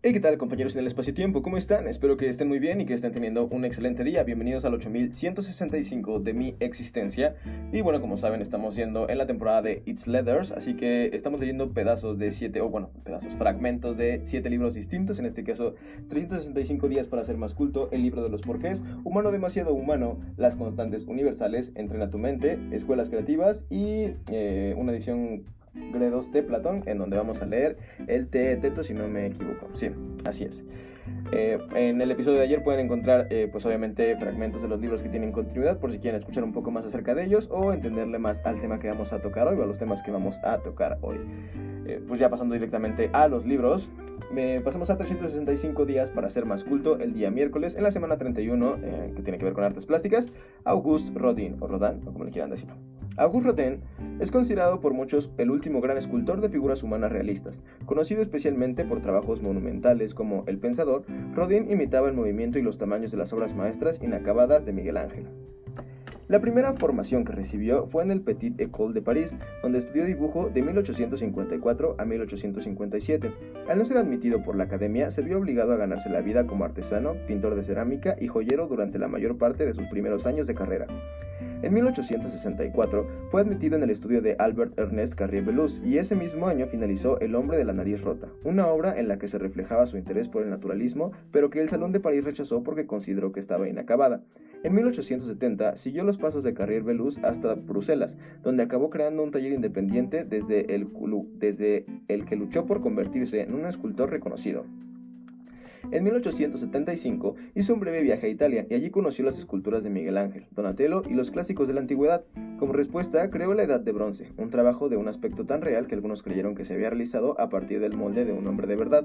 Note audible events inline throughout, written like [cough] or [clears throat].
Hey, ¿qué tal compañeros en el espacio-tiempo? ¿Cómo están? Espero que estén muy bien y que estén teniendo un excelente día. Bienvenidos al 8165 de mi existencia. Y bueno, como saben, estamos yendo en la temporada de It's Leathers, así que estamos leyendo pedazos de siete, o bueno, pedazos, fragmentos de siete libros distintos. En este caso, 365 días para ser más culto, el libro de los porqués, Humano demasiado humano, las constantes universales, Entrena tu mente, Escuelas creativas y eh, una edición Gredos de Platón, en donde vamos a leer el Teto, si no me equivoco. Sí, así es. Eh, en el episodio de ayer pueden encontrar, eh, pues obviamente, fragmentos de los libros que tienen continuidad, por si quieren escuchar un poco más acerca de ellos o entenderle más al tema que vamos a tocar hoy o a los temas que vamos a tocar hoy. Eh, pues ya pasando directamente a los libros, pasamos a 365 días para ser más culto el día miércoles, en la semana 31, que tiene que ver con artes plásticas, Auguste Rodin, o Rodin, o como le quieran decir. Auguste Rodin es considerado por muchos el último gran escultor de figuras humanas realistas. Conocido especialmente por trabajos monumentales como El Pensador, Rodin imitaba el movimiento y los tamaños de las obras maestras inacabadas de Miguel Ángel. La primera formación que recibió fue en el Petit École de París, donde estudió dibujo de 1854 a 1857. Al no ser admitido por la academia, se vio obligado a ganarse la vida como artesano, pintor de cerámica y joyero durante la mayor parte de sus primeros años de carrera. En 1864 fue admitido en el estudio de Albert Ernest Carrier-Belleuse y ese mismo año finalizó El hombre de la nariz rota, una obra en la que se reflejaba su interés por el naturalismo, pero que el Salón de París rechazó porque consideró que estaba inacabada. En 1870 siguió los pasos de Carrier-Belleuse hasta Bruselas, donde acabó creando un taller independiente desde el, desde el que luchó por convertirse en un escultor reconocido. En 1875 hizo un breve viaje a Italia y allí conoció las esculturas de Miguel Ángel, Donatello y los clásicos de la antigüedad. Como respuesta, creó la Edad de Bronce, un trabajo de un aspecto tan real que algunos creyeron que se había realizado a partir del molde de un hombre de verdad.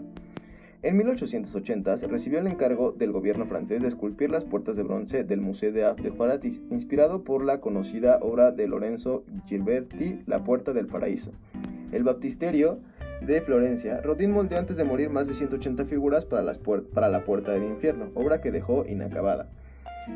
En 1880 se recibió el encargo del gobierno francés de esculpir las puertas de bronce del Museo de Arte de inspirado por la conocida obra de Lorenzo Gilberti, La Puerta del Paraíso. El baptisterio de Florencia, Rodin moldeó antes de morir más de 180 figuras para, la Puerta del Infierno, obra que dejó inacabada.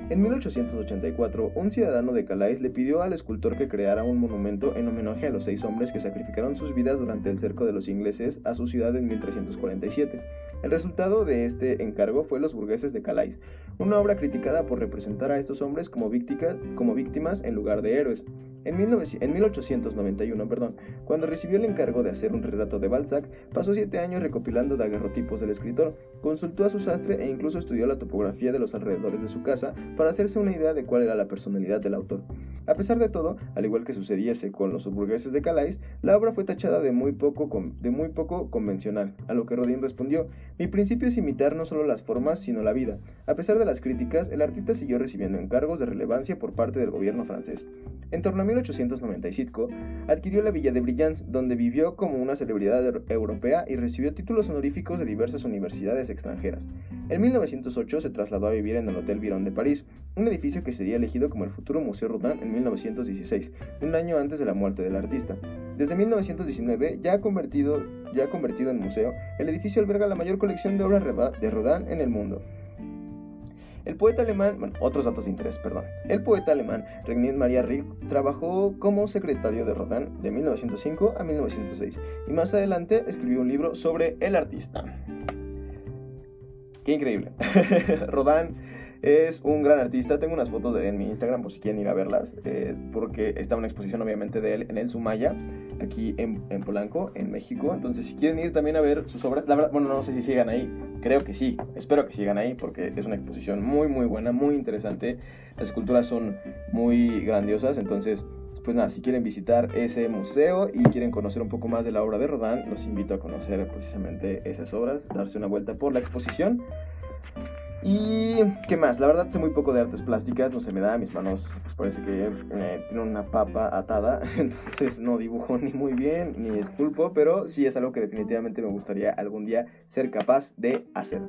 En 1884, un ciudadano de Calais le pidió al escultor que creara un monumento en homenaje a los seis hombres que sacrificaron sus vidas durante el cerco de los ingleses a su ciudad en 1347. El resultado de este encargo fue Los burgueses de Calais, una obra criticada por representar a estos hombres como víctimas en lugar de héroes. En, 1891, perdón, cuando recibió el encargo de hacer un retrato de Balzac, pasó siete años recopilando daguerrotipos del escritor, consultó a su sastre e incluso estudió la topografía de los alrededores de su casa para hacerse una idea de cuál era la personalidad del autor. A pesar de todo, al igual que sucediese con los burgueses de Calais, la obra fue tachada de muy poco, de muy poco convencional, a lo que Rodin respondió, mi principio es imitar no solo las formas, sino la vida. A pesar de las críticas, el artista siguió recibiendo encargos de relevancia por parte del gobierno francés. En torno a 1895, adquirió la villa de Brillants, donde vivió como una celebridad europea y recibió títulos honoríficos de diversas universidades extranjeras. En 1908 se trasladó a vivir en el Hotel Virón de París, un edificio que sería elegido como el futuro Museo Rodin en 1916, un año antes de la muerte del artista. Desde 1919, ya convertido, ya convertido en museo, el edificio alberga la mayor colección de obras de Rodin en el mundo. El poeta alemán, bueno, otros datos de interés, perdón. El poeta alemán Regnier Maria Rilke trabajó como secretario de Rodin de 1905 a 1906 y más adelante escribió un libro sobre el artista. Qué increíble. [laughs] Rodin es un gran artista. Tengo unas fotos de él en mi Instagram por si quieren ir a verlas. Eh, porque está una exposición obviamente de él en el Sumaya, aquí en, en, Polanco, en México. Entonces si quieren ir también a ver sus obras, la verdad, bueno, no sé si sigan ahí. Creo que sí. Espero que sigan ahí porque es una exposición muy, muy buena, muy interesante. Las esculturas son muy grandiosas. Entonces pues nada, si quieren visitar ese museo y quieren conocer un poco más de la obra de Rodin, los invito a conocer precisamente esas obras, darse una vuelta por la exposición. Y qué más, la verdad sé muy poco de artes plásticas, no se me da, mis manos pues parece que eh, tienen una papa atada, [laughs] entonces no dibujo ni muy bien ni esculpo, pero sí es algo que definitivamente me gustaría algún día ser capaz de hacer.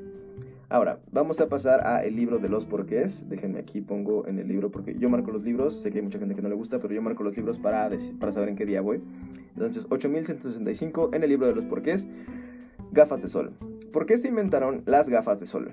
Ahora, vamos a pasar a el libro de los porqués. Déjenme aquí, pongo en el libro, porque yo marco los libros. Sé que hay mucha gente que no le gusta, pero yo marco los libros para, para saber en qué día voy. Entonces, 8165 en el libro de los porqués. Gafas de sol. ¿Por qué se inventaron las gafas de sol?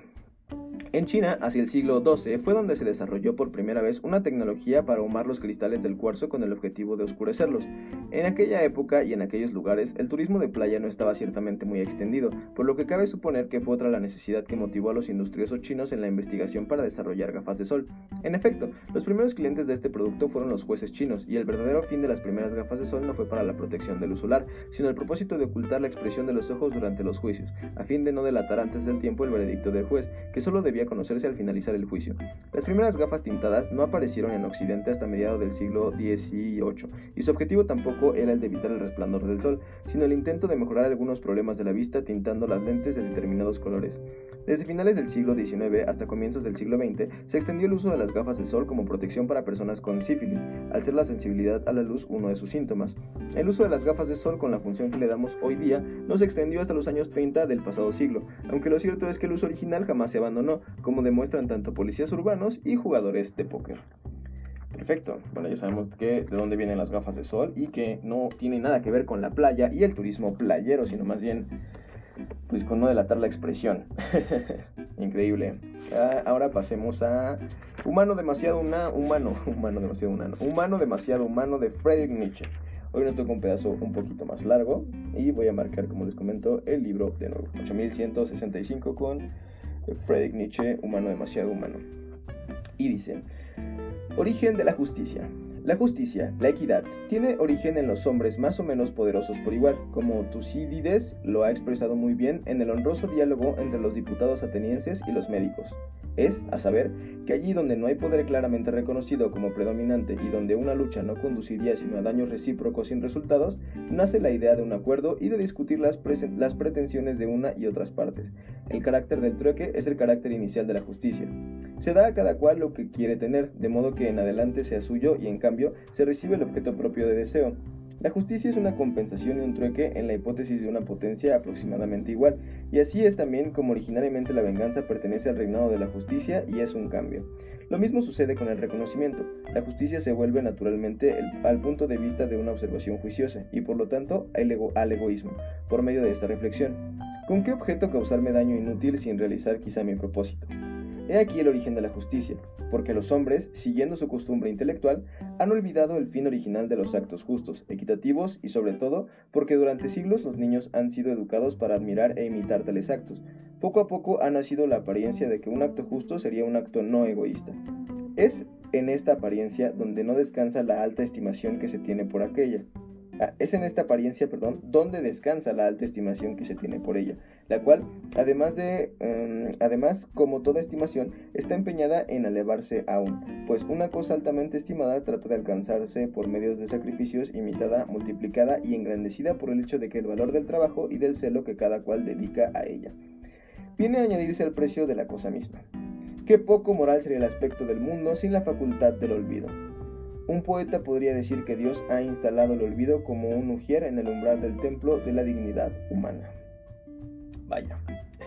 En China, hacia el siglo XII, fue donde se desarrolló por primera vez una tecnología para ahumar los cristales del cuarzo con el objetivo de oscurecerlos. En aquella época y en aquellos lugares, el turismo de playa no estaba ciertamente muy extendido, por lo que cabe suponer que fue otra la necesidad que motivó a los industriosos chinos en la investigación para desarrollar gafas de sol. En efecto, los primeros clientes de este producto fueron los jueces chinos, y el verdadero fin de las primeras gafas de sol no fue para la protección de luz solar, sino el propósito de ocultar la expresión de los ojos durante los juicios, a fin de no delatar antes del tiempo el veredicto del juez, que solo debía conocerse al finalizar el juicio. Las primeras gafas tintadas no aparecieron en Occidente hasta mediados del siglo XVIII, y su objetivo tampoco era el de evitar el resplandor del sol, sino el intento de mejorar algunos problemas de la vista tintando las lentes de determinados colores. Desde finales del siglo XIX hasta comienzos del siglo XX, se extendió el uso de las gafas de sol como protección para personas con sífilis, al ser la sensibilidad a la luz uno de sus síntomas. El uso de las gafas de sol con la función que le damos hoy día no se extendió hasta los años 30 del pasado siglo, aunque lo cierto es que el uso original jamás se abandonó, como demuestran tanto policías urbanos y jugadores de póker. Perfecto. Bueno, ya sabemos que de dónde vienen las gafas de sol y que no tiene nada que ver con la playa y el turismo playero, sino más bien pues con no delatar la expresión. [laughs] Increíble. Ah, ahora pasemos a Humano demasiado una, humano, [laughs] humano demasiado humano, humano demasiado humano de Friedrich Nietzsche. Hoy nos toca un pedazo un poquito más largo y voy a marcar, como les comento, el libro de nuevo. 8165 con Friedrich Nietzsche, Humano demasiado humano. Y dice, Origen de la justicia. La justicia, la equidad, tiene origen en los hombres más o menos poderosos por igual, como Tucídides lo ha expresado muy bien en el honroso diálogo entre los diputados atenienses y los médicos. Es, a saber, que allí donde no hay poder claramente reconocido como predominante y donde una lucha no conduciría sino a daños recíprocos sin resultados, nace la idea de un acuerdo y de discutir las, pretensiones de una y otras partes. El carácter del trueque es el carácter inicial de la justicia. Se da a cada cual lo que quiere tener, de modo que en adelante sea suyo y en cambio se recibe el objeto propio de deseo. La justicia es una compensación y un trueque en la hipótesis de una potencia aproximadamente igual, y así es también como originariamente la venganza pertenece al reinado de la justicia y es un cambio. Lo mismo sucede con el reconocimiento. La justicia se vuelve naturalmente al punto de vista de una observación juiciosa y por lo tanto al egoísmo, por medio de esta reflexión. ¿Con qué objeto causarme daño inútil sin realizar quizá mi propósito? He aquí el origen de la justicia, porque los hombres, siguiendo su costumbre intelectual, han olvidado el fin original de los actos justos, equitativos y sobre todo porque durante siglos los niños han sido educados para admirar e imitar tales actos. Poco a poco ha nacido la apariencia de que un acto justo sería un acto no egoísta. Es en esta apariencia donde no descansa la alta estimación que se tiene por aquella. Ah, es en esta apariencia, perdón, donde descansa la alta estimación que se tiene por ella, la cual, además de, em, además, como toda estimación, está empeñada en elevarse aún, pues una cosa altamente estimada trata de alcanzarse por medios de sacrificios imitada, multiplicada y engrandecida por el hecho de que el valor del trabajo y del celo que cada cual dedica a ella viene a añadirse al precio de la cosa misma. Qué poco moral sería el aspecto del mundo sin la facultad del olvido. Un poeta podría decir que Dios ha instalado el olvido como un ujier en el umbral del templo de la dignidad humana. Vaya,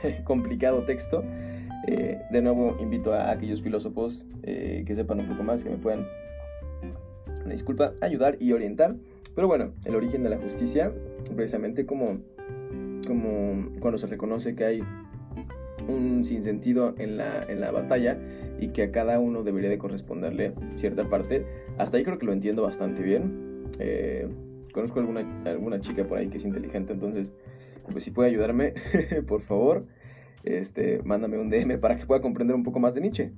[laughs] complicado texto. Eh, de nuevo invito a aquellos filósofos eh, que sepan un poco más, que me puedan, disculpa, ayudar y orientar. Pero bueno, el origen de la justicia, precisamente como, como cuando se reconoce que hay un sinsentido en la, en la batalla y que a cada uno debería de corresponderle cierta parte. Hasta ahí creo que lo entiendo bastante bien. Eh, conozco alguna, alguna chica por ahí que es inteligente, entonces, pues si puede ayudarme, [laughs] por favor, este, mándame un DM para que pueda comprender un poco más de Nietzsche.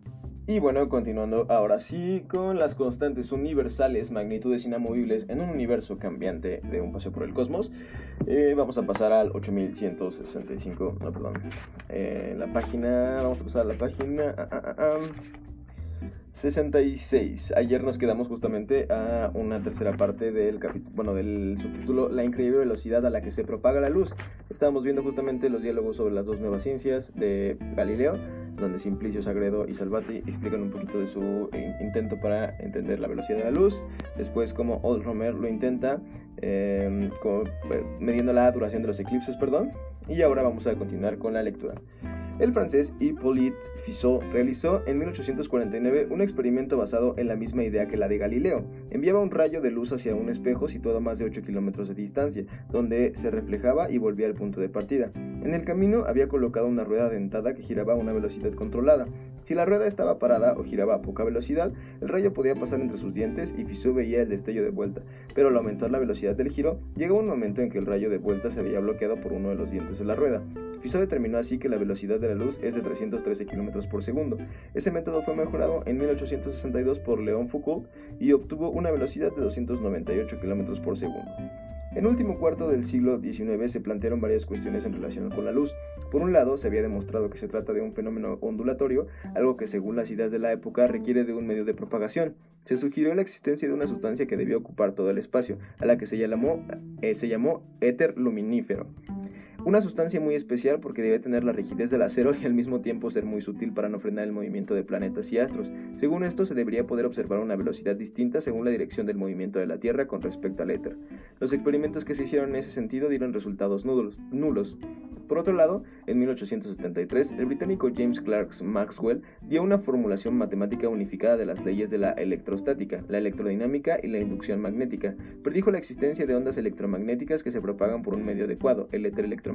Y bueno, continuando ahora sí con las constantes universales, magnitudes inamovibles en un universo cambiante de un paseo por el cosmos, eh, vamos a pasar al 8165, no, perdón, eh, la página, vamos a pasar a la página... Ah, ah, ah, 66. Ayer nos quedamos justamente a una tercera parte del capítulo, bueno, del subtítulo La increíble velocidad a la que se propaga la luz. Estábamos viendo justamente los diálogos sobre las dos nuevas ciencias de Galileo, donde Simplicio, Sagredo y Salvati explican un poquito de su eh, intento para entender la velocidad de la luz. Después, como Old Romer lo intenta, em, eh, midiendo la duración de los eclipses, perdón. Y ahora vamos a continuar con la lectura. El francés Hippolyte Fizeau realizó en 1849 un experimento basado en la misma idea que la de Galileo. Enviaba un rayo de luz hacia un espejo situado a más de 8 kilómetros de distancia, donde se reflejaba y volvía al punto de partida. En el camino había colocado una rueda dentada que giraba a una velocidad controlada. Si la rueda estaba parada o giraba a poca velocidad, el rayo podía pasar entre sus dientes y Fizeau veía el destello de vuelta, pero al aumentar la velocidad del giro, llegó un momento en que el rayo de vuelta se había bloqueado por uno de los dientes de la rueda. Fizeau determinó así que la velocidad de la luz es de 313 km por segundo. Ese método fue mejorado en 1862 por Léon Foucault y obtuvo una velocidad de 298 km por segundo. En último cuarto del siglo XIX se plantearon varias cuestiones en relación con la luz. Por un lado, se había demostrado que se trata de un fenómeno ondulatorio, algo que según las ideas de la época requiere de un medio de propagación. Se sugirió la existencia de una sustancia que debía ocupar todo el espacio, a la que se llamó, eh, se llamó éter luminífero. Una sustancia muy especial porque debe tener la rigidez del acero y al mismo tiempo ser muy sutil para no frenar el movimiento de planetas y astros. Según esto, se debería poder observar una velocidad distinta según la dirección del movimiento de la Tierra con respecto al éter. Los experimentos que se hicieron en ese sentido dieron resultados nulos. Por otro lado, en 1873, el británico James Clerk Maxwell dio una formulación matemática unificada de las leyes de la electrostática, la electrodinámica y la inducción magnética. Predijo la existencia de ondas electromagnéticas que se propagan por un medio adecuado, el éter electromagnético,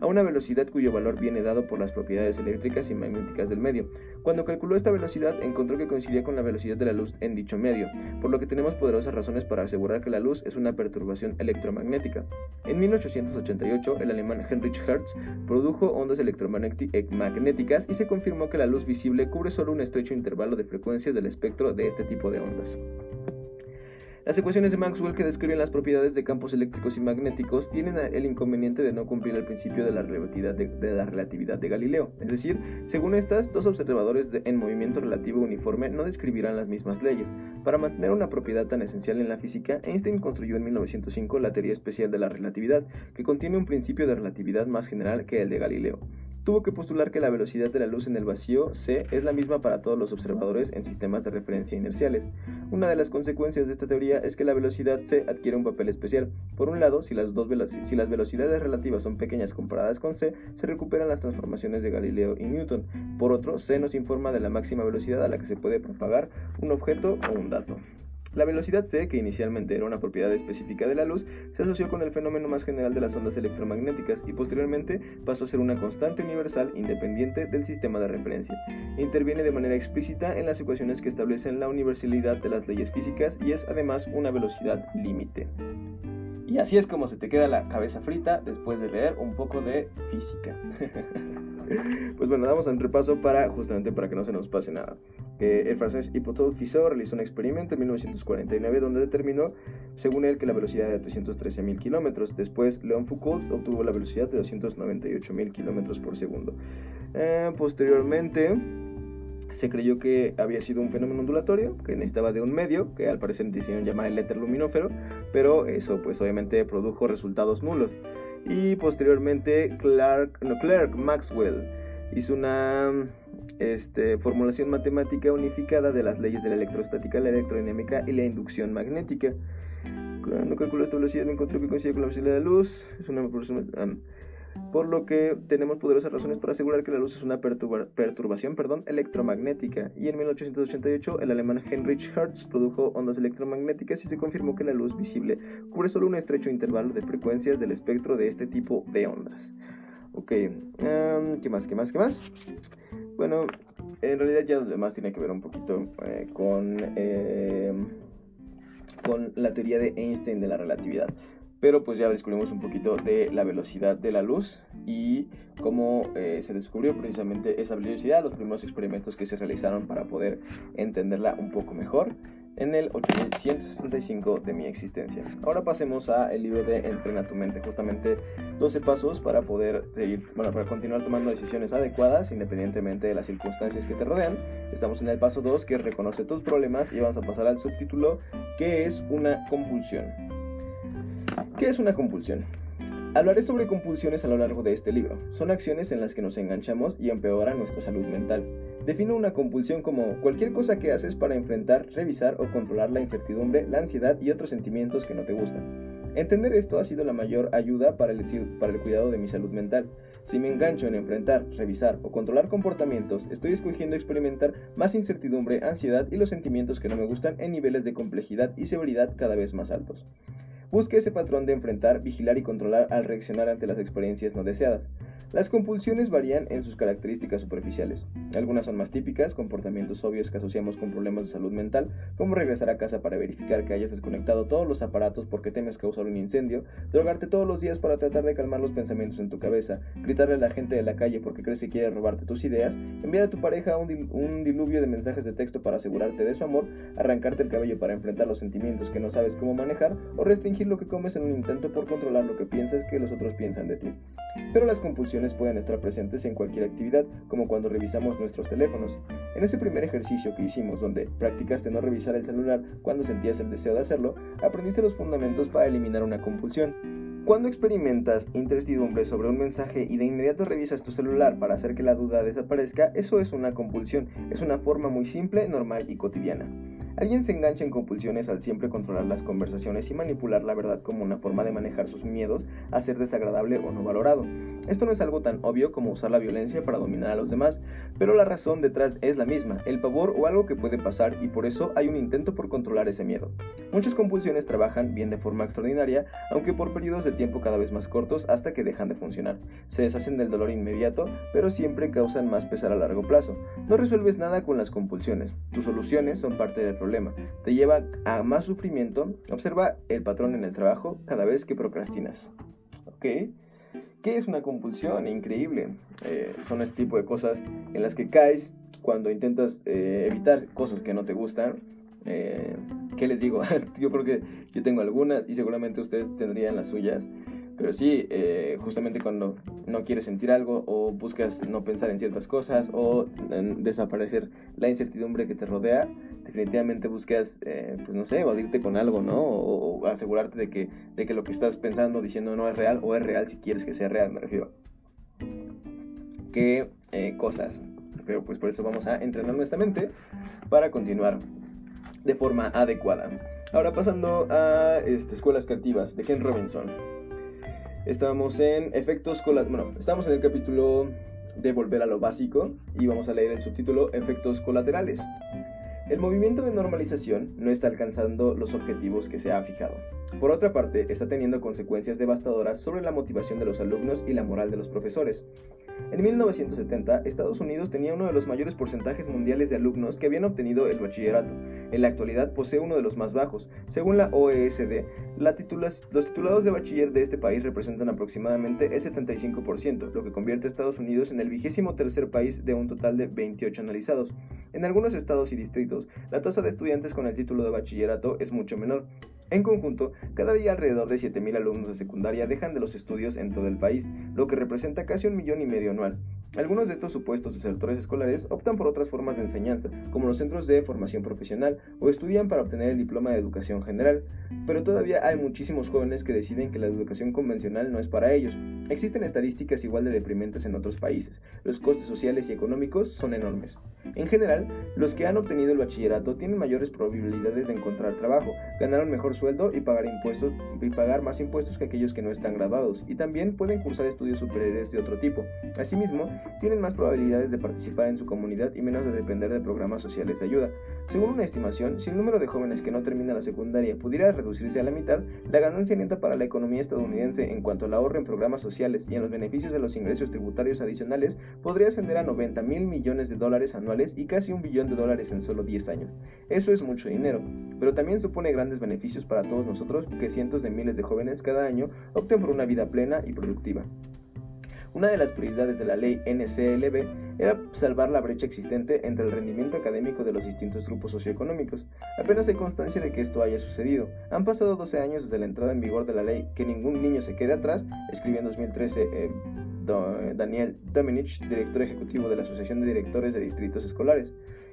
a una velocidad cuyo valor viene dado por las propiedades eléctricas y magnéticas del medio. Cuando calculó esta velocidad, encontró que coincidía con la velocidad de la luz en dicho medio, por lo que tenemos poderosas razones para asegurar que la luz es una perturbación electromagnética. En 1888, el alemán Heinrich Hertz produjo ondas electromagnéticas y se confirmó que la luz visible cubre solo un estrecho intervalo de frecuencias del espectro de este tipo de ondas. Las ecuaciones de Maxwell que describen las propiedades de campos eléctricos y magnéticos tienen el inconveniente de no cumplir el principio de la relatividad de, Galileo. Es decir, según estas, dos observadores en movimiento relativo uniforme no describirán las mismas leyes. Para mantener una propiedad tan esencial en la física, Einstein construyó en 1905 la teoría especial de la relatividad, que contiene un principio de relatividad más general que el de Galileo tuvo que postular que la velocidad de la luz en el vacío c es la misma para todos los observadores en sistemas de referencia inerciales. Una de las consecuencias de esta teoría es que la velocidad c adquiere un papel especial. Por un lado, si las, si las velocidades relativas son pequeñas comparadas con c, se recuperan las transformaciones de Galileo y Newton. Por otro, c nos informa de la máxima velocidad a la que se puede propagar un objeto o un dato. La velocidad c, que inicialmente era una propiedad específica de la luz, se asoció con el fenómeno más general de las ondas electromagnéticas y posteriormente pasó a ser una constante universal independiente del sistema de referencia. Interviene de manera explícita en las ecuaciones que establecen la universalidad de las leyes físicas y es además una velocidad límite. Y así es como se te queda la cabeza frita después de leer un poco de física. [laughs] pues bueno, damos un repaso para justamente para que no se nos pase nada. Eh, el francés Hippolyte Fizeau realizó un experimento en 1949 donde determinó, según él, que la velocidad era de 313.000 kilómetros. Después, Léon Foucault obtuvo la velocidad de 298.000 kilómetros por segundo. Eh, posteriormente, se creyó que había sido un fenómeno ondulatorio, que necesitaba de un medio, que al parecer decidieron llamar el éter luminófero, pero eso pues obviamente produjo resultados nulos. Y posteriormente Clark, no, Clark Maxwell hizo una este, formulación matemática unificada de las leyes de la electrostática, la electrodinámica y la inducción magnética. Cuando calculó esta velocidad encontró que coincide con la velocidad de la luz. Por lo que tenemos poderosas razones para asegurar que la luz es una perturbación perdón, electromagnética. Y en 1888 el alemán Heinrich Hertz produjo ondas electromagnéticas y se confirmó que la luz visible cubre solo un estrecho intervalo de frecuencias del espectro de este tipo de ondas. Ok, ¿qué más? ¿Qué más? ¿Qué más? Bueno, en realidad ya lo demás tiene que ver un poquito eh, con, eh, con la teoría de Einstein de la relatividad. Pero pues ya descubrimos un poquito de la velocidad de la luz y cómo eh, se descubrió precisamente esa velocidad, los primeros experimentos que se realizaron para poder entenderla un poco mejor en el 8165 de mi existencia. Ahora pasemos a el libro de Entrena tu mente, justamente 12 pasos para poder seguir, bueno, para continuar tomando decisiones adecuadas independientemente de las circunstancias que te rodean. Estamos en el paso 2 que reconoce tus problemas y vamos a pasar al subtítulo que es una compulsión. ¿Qué es una compulsión? Hablaré sobre compulsiones a lo largo de este libro. Son acciones en las que nos enganchamos y empeoran nuestra salud mental. Defino una compulsión como cualquier cosa que haces para enfrentar, revisar o controlar la incertidumbre, la ansiedad y otros sentimientos que no te gustan. Entender esto ha sido la mayor ayuda para el, cuidado de mi salud mental. Si me engancho en enfrentar, revisar o controlar comportamientos, estoy escogiendo experimentar más incertidumbre, ansiedad y los sentimientos que no me gustan en niveles de complejidad y severidad cada vez más altos. Busque ese patrón de enfrentar, vigilar y controlar al reaccionar ante las experiencias no deseadas. Las compulsiones varían en sus características superficiales. Algunas son más típicas, comportamientos obvios que asociamos con problemas de salud mental, como regresar a casa para verificar que hayas desconectado todos los aparatos porque temes causar un incendio, drogarte todos los días para tratar de calmar los pensamientos en tu cabeza, gritarle a la gente de la calle porque crees que quiere robarte tus ideas, enviar a tu pareja un, un diluvio de mensajes de texto para asegurarte de su amor, arrancarte el cabello para enfrentar los sentimientos que no sabes cómo manejar o restringir lo que comes en un intento por controlar lo que piensas que los otros piensan de ti. Pero las compulsiones pueden estar presentes en cualquier actividad, como cuando revisamos nuestros teléfonos. En ese primer ejercicio que hicimos, donde practicaste no revisar el celular cuando sentías el deseo de hacerlo, aprendiste los fundamentos para eliminar una compulsión. Cuando experimentas incertidumbre sobre un mensaje y de inmediato revisas tu celular para hacer que la duda desaparezca, eso es una compulsión. Es una forma muy simple, normal y cotidiana. Alguien se engancha en compulsiones al siempre controlar las conversaciones y manipular la verdad como una forma de manejar sus miedos a ser desagradable o no valorado. Esto no es algo tan obvio como usar la violencia para dominar a los demás, pero la razón detrás es la misma, el pavor o algo que puede pasar y por eso hay un intento por controlar ese miedo. Muchas compulsiones trabajan bien de forma extraordinaria, aunque por periodos de tiempo cada vez más cortos hasta que dejan de funcionar. Se deshacen del dolor inmediato, pero siempre causan más pesar a largo plazo. No resuelves nada con las compulsiones, tus soluciones son parte del problema, te lleva a más sufrimiento. Observa el patrón en el trabajo cada vez que procrastinas. ¿Ok? ¿Qué es una compulsión? Increíble. Eh, son este tipo de cosas en las que caes cuando intentas eh, evitar cosas que no te gustan. Eh, ¿Qué les digo? [laughs] yo creo que yo tengo algunas y seguramente ustedes tendrían las suyas. Pero sí, eh, justamente cuando no quieres sentir algo o buscas no pensar en ciertas cosas o desaparecer la incertidumbre que te rodea, definitivamente buscas, eh, pues no sé, evadirte con algo, ¿no? O, asegurarte de que, de que lo que estás pensando, diciendo no es real o es real si quieres que sea real, me refiero. ¿Qué eh, cosas? Pero pues por eso vamos a entrenar nuestra mente para continuar de forma adecuada. Ahora pasando a este, escuelas creativas de Ken Robinson. Estamos en efectos. Bueno, estamos en el capítulo de volver a lo básico y vamos a leer el subtítulo Efectos colaterales. El movimiento de normalización no está alcanzando los objetivos que se ha fijado. Por otra parte, está teniendo consecuencias devastadoras sobre la motivación de los alumnos y la moral de los profesores. En 1970, Estados Unidos tenía uno de los mayores porcentajes mundiales de alumnos que habían obtenido el bachillerato. En la actualidad posee uno de los más bajos. Según la OESD, los titulados de bachiller de este país representan aproximadamente el 75%, lo que convierte a Estados Unidos en el vigésimo tercer país de un total de 28 analizados. En algunos estados y distritos, la tasa de estudiantes con el título de bachillerato es mucho menor. En conjunto, cada día alrededor de 7.000 alumnos de secundaria dejan de los estudios en todo el país, lo que representa casi un millón y medio anual. Algunos de estos supuestos desertores escolares optan por otras formas de enseñanza, como los centros de formación profesional, o estudian para obtener el diploma de educación general, pero todavía hay muchísimos jóvenes que deciden que la educación convencional no es para ellos. Existen estadísticas igual de deprimentes en otros países. Los costes sociales y económicos son enormes. En general, los que han obtenido el bachillerato tienen mayores probabilidades de encontrar trabajo, ganar un mejor sueldo y pagar impuestos y pagar más impuestos que aquellos que no están graduados, y también pueden cursar estudios superiores de otro tipo. Asimismo, tienen más probabilidades de participar en su comunidad y menos de depender de programas sociales de ayuda. Según una estimación, si el número de jóvenes que no terminan la secundaria pudiera reducirse a la mitad, la ganancia neta para la economía estadounidense en cuanto al ahorro en programas sociales y en los beneficios de los ingresos tributarios adicionales podría ascender a 90 mil millones de dólares anuales y casi un billón de dólares en solo 10 años. Eso es mucho dinero, pero también supone grandes beneficios para todos nosotros que cientos de miles de jóvenes cada año opten por una vida plena y productiva. Una de las prioridades de la ley NCLB era salvar la brecha existente entre el rendimiento académico de los distintos grupos socioeconómicos. Apenas hay constancia de que esto haya sucedido. Han pasado 12 años desde la entrada en vigor de la ley Que ningún niño se quede atrás, escribió en 2013 eh, Daniel Domenich, director ejecutivo de la Asociación de Directores de Distritos Escolares.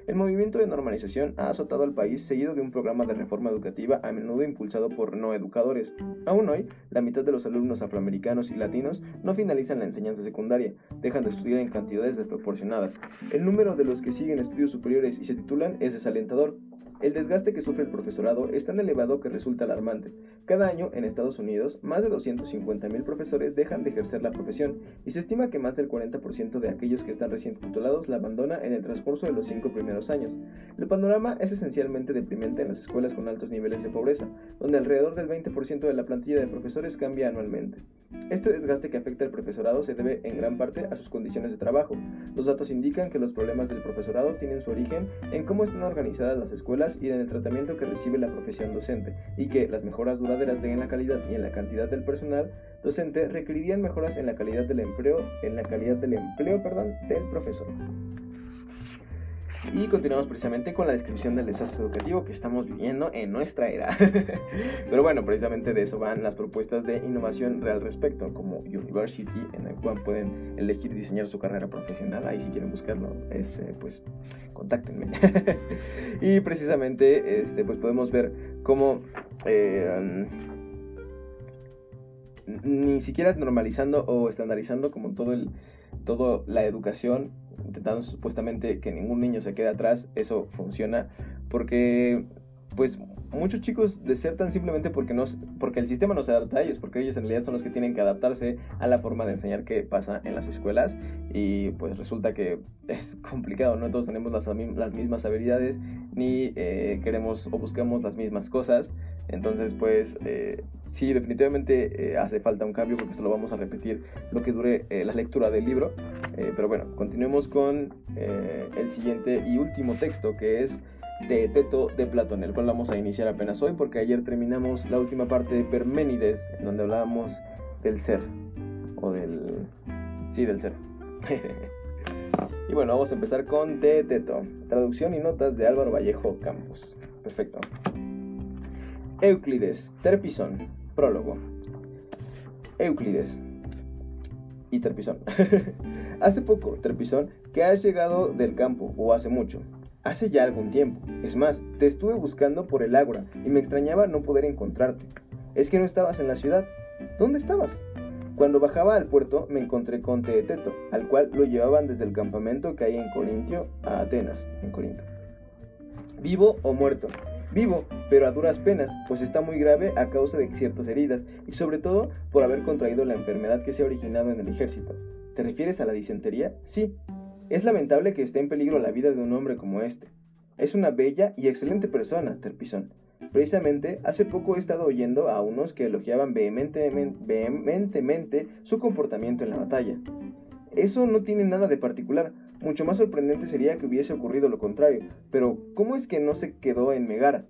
El movimiento de normalización ha azotado al país seguido de un programa de reforma educativa a menudo impulsado por no educadores. Aún hoy, la mitad de los alumnos afroamericanos y latinos no finalizan la enseñanza secundaria, dejan de estudiar en cantidades desproporcionadas. El número de los que siguen estudios superiores y se titulan es desalentador. El desgaste que sufre el profesorado es tan elevado que resulta alarmante. Cada año, en Estados Unidos, más de 250.000 profesores dejan de ejercer la profesión y se estima que más del 40% de aquellos que están recién titulados la abandona en el transcurso de los cinco primeros años. El panorama es esencialmente deprimente en las escuelas con altos niveles de pobreza, donde alrededor del 20% de la plantilla de profesores cambia anualmente. Este desgaste que afecta al profesorado se debe en gran parte a sus condiciones de trabajo. Los datos indican que los problemas del profesorado tienen su origen en cómo están organizadas las escuelas y en el tratamiento que recibe la profesión docente, y que las mejoras duraderas en la calidad y en la cantidad del personal docente requerirían mejoras en la calidad del empleo, en la calidad del empleo, perdón, del profesor. Y continuamos precisamente con la descripción del desastre educativo que estamos viviendo en nuestra era. [laughs] Pero bueno, precisamente de eso van las propuestas de innovación real respecto, como University, en el cual pueden elegir diseñar su carrera profesional. Ahí si quieren buscarlo, este, pues contáctenme. [laughs] y precisamente este, pues podemos ver cómo... Eh, ni siquiera normalizando o estandarizando como todo el toda la educación intentando supuestamente que ningún niño se quede atrás, eso funciona, porque pues muchos chicos desertan simplemente porque, no, porque el sistema no se adapta a ellos, porque ellos en realidad son los que tienen que adaptarse a la forma de enseñar que pasa en las escuelas. Y pues resulta que [laughs] es complicado, no todos tenemos las, las mismas habilidades ni eh, queremos o buscamos las mismas cosas, entonces pues eh, sí, definitivamente eh, hace falta un cambio porque esto lo vamos a repetir lo que dure la lectura del libro, pero bueno, continuemos con el siguiente y último texto que es de Teto de Platón, el cual vamos a iniciar apenas hoy porque ayer terminamos la última parte de Perménides, en donde hablábamos del ser, o del... sí, del ser. [laughs] y bueno, vamos a empezar con De Teto, traducción y notas de Álvaro Vallejo Campos. Perfecto. Euclides, Terpisón, prólogo. Euclides y Terpisón. [laughs] hace poco, Terpisón, que has llegado del campo, o hace mucho, Hace ya algún tiempo. Es más, te estuve buscando por el ágora y me extrañaba no poder encontrarte. Es que no estabas en la ciudad. ¿Dónde estabas? Cuando bajaba al puerto me encontré con Teeteto, al cual lo llevaban desde el campamento que hay en Corintio a Atenas, en Corinto. ¿Vivo o muerto? Vivo, pero a duras penas, pues está muy grave a causa de ciertas heridas y sobre todo por haber contraído la enfermedad que se ha originado en el ejército. ¿Te refieres a la disentería? Sí, es lamentable que esté en peligro la vida de un hombre como este. Es una bella y excelente persona, Terpisón. Precisamente, hace poco he estado oyendo a unos que elogiaban vehementemente su comportamiento en la batalla. Eso no tiene nada de particular, mucho más sorprendente sería que hubiese ocurrido lo contrario, pero ¿cómo es que no se quedó en Megara?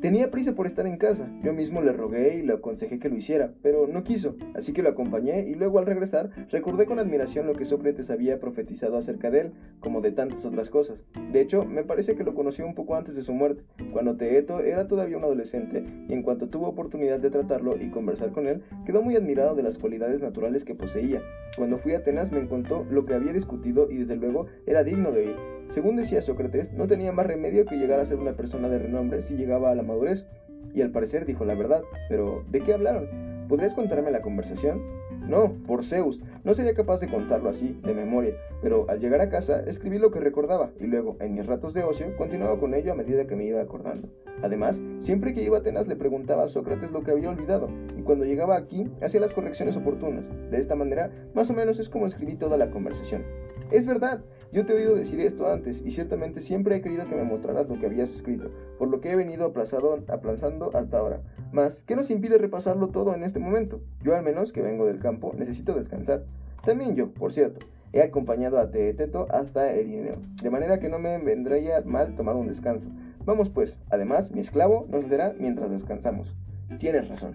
Tenía prisa por estar en casa, yo mismo le rogué y le aconsejé que lo hiciera, pero no quiso, así que lo acompañé y luego al regresar recordé con admiración lo que Sócrates había profetizado acerca de él, como de tantas otras cosas. De hecho, me parece que lo conoció un poco antes de su muerte, cuando Teeto era todavía un adolescente, y en cuanto tuvo oportunidad de tratarlo y conversar con él, quedó muy admirado de las cualidades naturales que poseía. Cuando fui a Atenas me contó lo que había discutido y desde luego era digno de oír. Según decía Sócrates, no tenía más remedio que llegar a ser una persona de renombre si llegaba a la madurez, y al parecer dijo la verdad. Pero, ¿de qué hablaron? ¿Podrías contarme la conversación? No, por Zeus, no sería capaz de contarlo así, de memoria, pero al llegar a casa escribí lo que recordaba y luego, en mis ratos de ocio, continuaba con ello a medida que me iba acordando. Además, siempre que iba a Atenas le preguntaba a Sócrates lo que había olvidado, y cuando llegaba aquí hacía las correcciones oportunas. De esta manera, más o menos es como escribí toda la conversación. Es verdad, yo te he oído decir esto antes y ciertamente siempre he querido que me mostraras lo que habías escrito, por lo que he venido aplazando hasta ahora. Mas, ¿qué nos impide repasarlo todo en este momento? Yo al menos, que vengo del campo, necesito descansar. También yo, por cierto, he acompañado a Teeteto hasta Erineo, de manera que no me vendría mal tomar un descanso. Vamos pues, además, mi esclavo nos dará mientras descansamos. Tienes razón.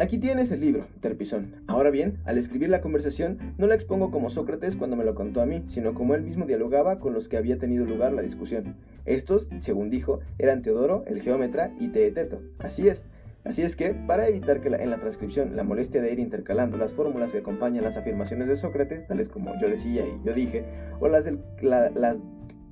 Aquí tienes el libro, Terpisón. Ahora bien, al escribir la conversación, no la expongo como Sócrates cuando me lo contó a mí, sino como él mismo dialogaba con los que había tenido lugar la discusión. Estos, según dijo, eran Teodoro, el geómetra, y Teeteto. Así es. Así es que, para evitar que en la transcripción la molestia de ir intercalando las fórmulas que acompañan las afirmaciones de Sócrates, tales como yo decía y yo dije, o las, del, las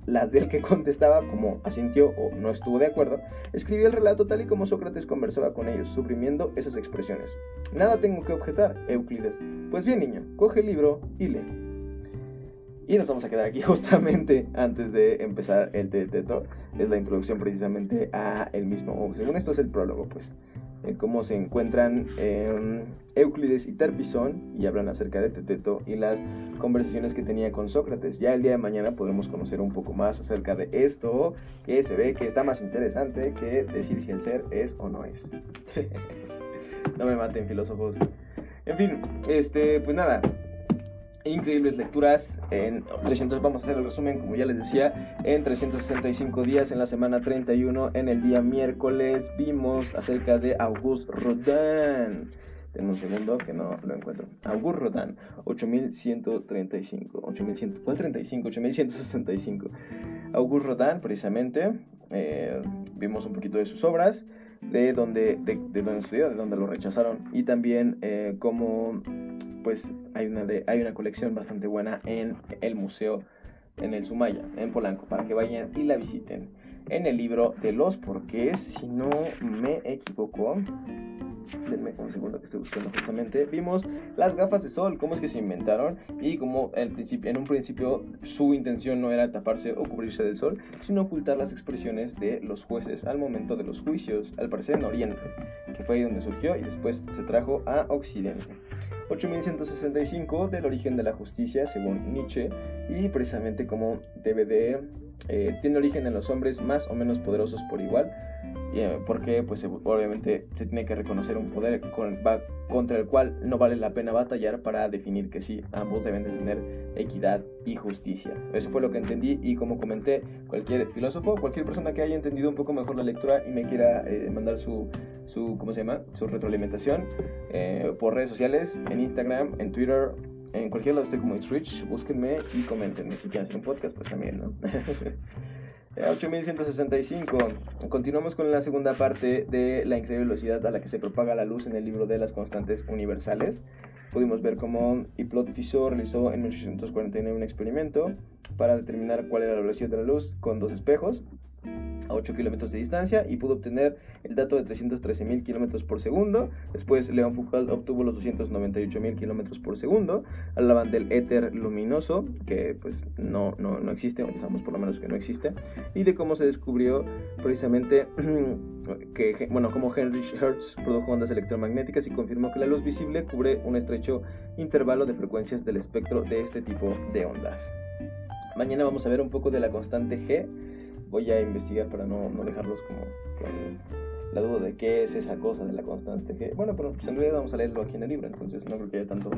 las del que [laughs] contestaba como asintió o no estuvo de acuerdo, escribí el relato tal y como Sócrates conversaba con ellos, suprimiendo esas expresiones. Nada tengo que objetar, Euclides. Pues bien, niño, coge el libro y lee. Y nos vamos a quedar aquí [laughs] justamente antes de empezar el teteto. Es la introducción precisamente a el mismo. según esto es el prólogo, pues. Cómo se encuentran Euclides y Terpisón y hablan acerca de Teteto y las conversaciones que tenía con Sócrates. Ya el día de mañana podremos conocer un poco más acerca de esto, que se ve que está más interesante que decir si el ser es o no es. [laughs] no me maten, filósofos. En fin, este, pues nada, increíbles lecturas en 300 vamos a hacer el resumen como ya les decía en 365 días en la semana 31 en el día miércoles vimos acerca de Auguste Rodin. En un segundo que no lo encuentro. Auguste Rodin 8135 8100 fue el 35 8165 Auguste Rodin precisamente eh, vimos un poquito de sus obras de donde de, de donde estudió de donde lo rechazaron y también eh, cómo pues hay una, de, hay una colección bastante buena en el museo, en el Sumaya, en Polanco, para que vayan y la visiten. En el libro de los porqués, si no me equivoco, denme un segundo que estoy buscando justamente, vimos las gafas de sol, cómo es que se inventaron y cómo el en un principio su intención no era taparse o cubrirse del sol, sino ocultar las expresiones de los jueces al momento de los juicios, al parecer en Oriente, que fue ahí donde surgió y después se trajo a Occidente. 8165 del origen de la justicia, según Nietzsche, y precisamente como debe de... Eh, tiene origen en los hombres más o menos poderosos por igual, porque pues obviamente se tiene que reconocer un poder contra el cual no vale la pena batallar para definir que sí, ambos deben de tener equidad y justicia. Eso fue lo que entendí y como comenté, cualquier filósofo, cualquier persona que haya entendido un poco mejor la lectura y me quiera eh, mandar su, su, ¿cómo se llama? Su retroalimentación eh, por redes sociales, en Instagram, en Twitter, en cualquier lado estoy como Rich, búsquenme y comenten. Si quieren hacer un podcast, pues también, ¿no? [laughs] 8165. Continuamos con la segunda parte de la increíble velocidad a la que se propaga la luz en el libro de las constantes universales. Pudimos ver cómo Hiplot Fizeau realizó en 1849 un experimento para determinar cuál era la velocidad de la luz con dos espejos a 8 kilómetros de distancia y pudo obtener el dato de 313.000 kilómetros por segundo. Después León Foucault obtuvo los 298.000 kilómetros por segundo. Hablaban del éter luminoso, que pues no, no, no existe, o pensamos por lo menos que no existe, y de cómo se descubrió precisamente [clears throat] que, bueno, cómo Heinrich Hertz produjo ondas electromagnéticas y confirmó que la luz visible cubre un estrecho intervalo de frecuencias del espectro de este tipo de ondas. Mañana vamos a ver un poco de la constante G voy a investigar para no, no dejarlos como con la duda de qué es esa cosa de la constante bueno pero pues en realidad vamos a leerlo aquí en el libro entonces no creo que haya tanto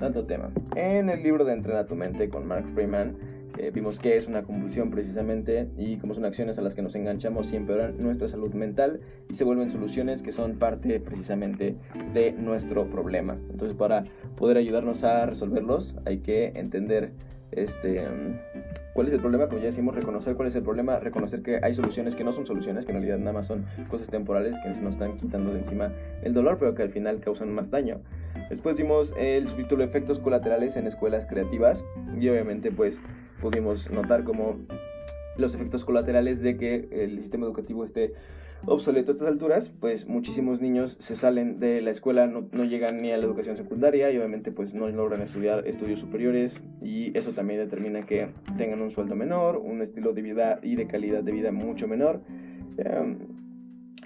tanto tema. En el libro de Entrena tu mente con Mark Freeman eh, vimos que es una convulsión precisamente y cómo son acciones a las que nos enganchamos y empeoran nuestra salud mental y se vuelven soluciones que son parte precisamente de nuestro problema. Entonces para poder ayudarnos a resolverlos hay que entender este, cuál es el problema, como ya decimos, reconocer cuál es el problema, reconocer que hay soluciones que no son soluciones, que en realidad nada más son cosas temporales que nos están quitando de encima el dolor, pero que al final causan más daño. Después vimos el subtítulo Efectos colaterales en escuelas creativas y obviamente pues pudimos notar como los efectos colaterales de que el sistema educativo esté obsoleto a estas alturas, pues muchísimos niños se salen de la escuela, no, llegan ni a la educación secundaria y obviamente pues no logran estudiar estudios superiores y eso también determina que tengan un sueldo menor, un estilo de vida y de calidad de vida mucho menor. Em,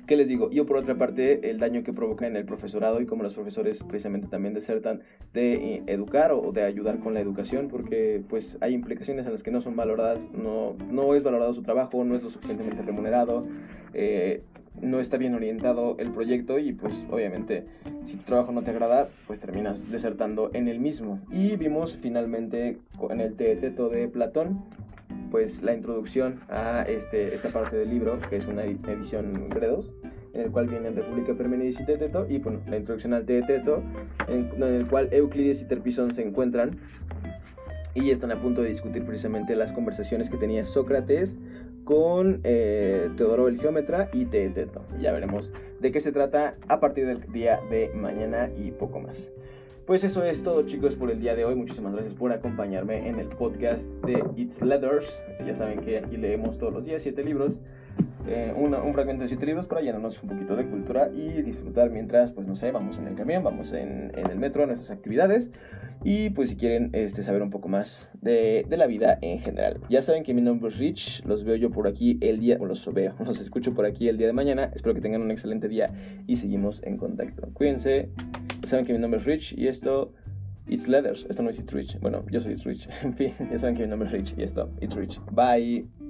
¿Qué les digo? Yo por otra parte, el daño que provoca en el profesorado y como los profesores precisamente también desertan de eh, educar o de ayudar con la educación porque pues hay implicaciones en las que no son valoradas, no, no es valorado su trabajo, no es lo suficientemente remunerado, eh, no está bien orientado el proyecto y pues obviamente si tu trabajo no te agrada pues terminas desertando en el mismo. Y vimos finalmente en el Teteto de Platón pues la introducción a este, esta parte del libro, que es una edición Gredos, en el cual vienen República Permenidis y Teteto, y bueno, la introducción al Teteto, en, en el cual Euclides y Terpisón se encuentran y están a punto de discutir precisamente las conversaciones que tenía Sócrates con eh, Teodoro el Geómetra y Teeteto. Ya veremos de qué se trata a partir del día de mañana y poco más. Pues eso es todo chicos por el día de hoy. Muchísimas gracias por acompañarme en el podcast de It's Letters. Ya saben que aquí leemos todos los días siete libros. eh, un fragmento de siete libros para llenarnos un poquito de cultura y disfrutar mientras, pues no sé, vamos en el camión, vamos en, el metro, nuestras actividades. Y pues si quieren este, saber un poco más de, de, la vida en general. Ya saben que mi nombre es Rich, los veo yo por aquí el día, o los veo, [laughs] los escucho por aquí el día de mañana. Espero que tengan un excelente día y seguimos en contacto. Cuídense, saben que mi nombre es Rich y esto... It's Leathers, esto no es It's Rich. Bueno, yo soy It's Rich. [laughs] En fin, ya saben que mi nombre es Rich y esto, It's Rich. Bye.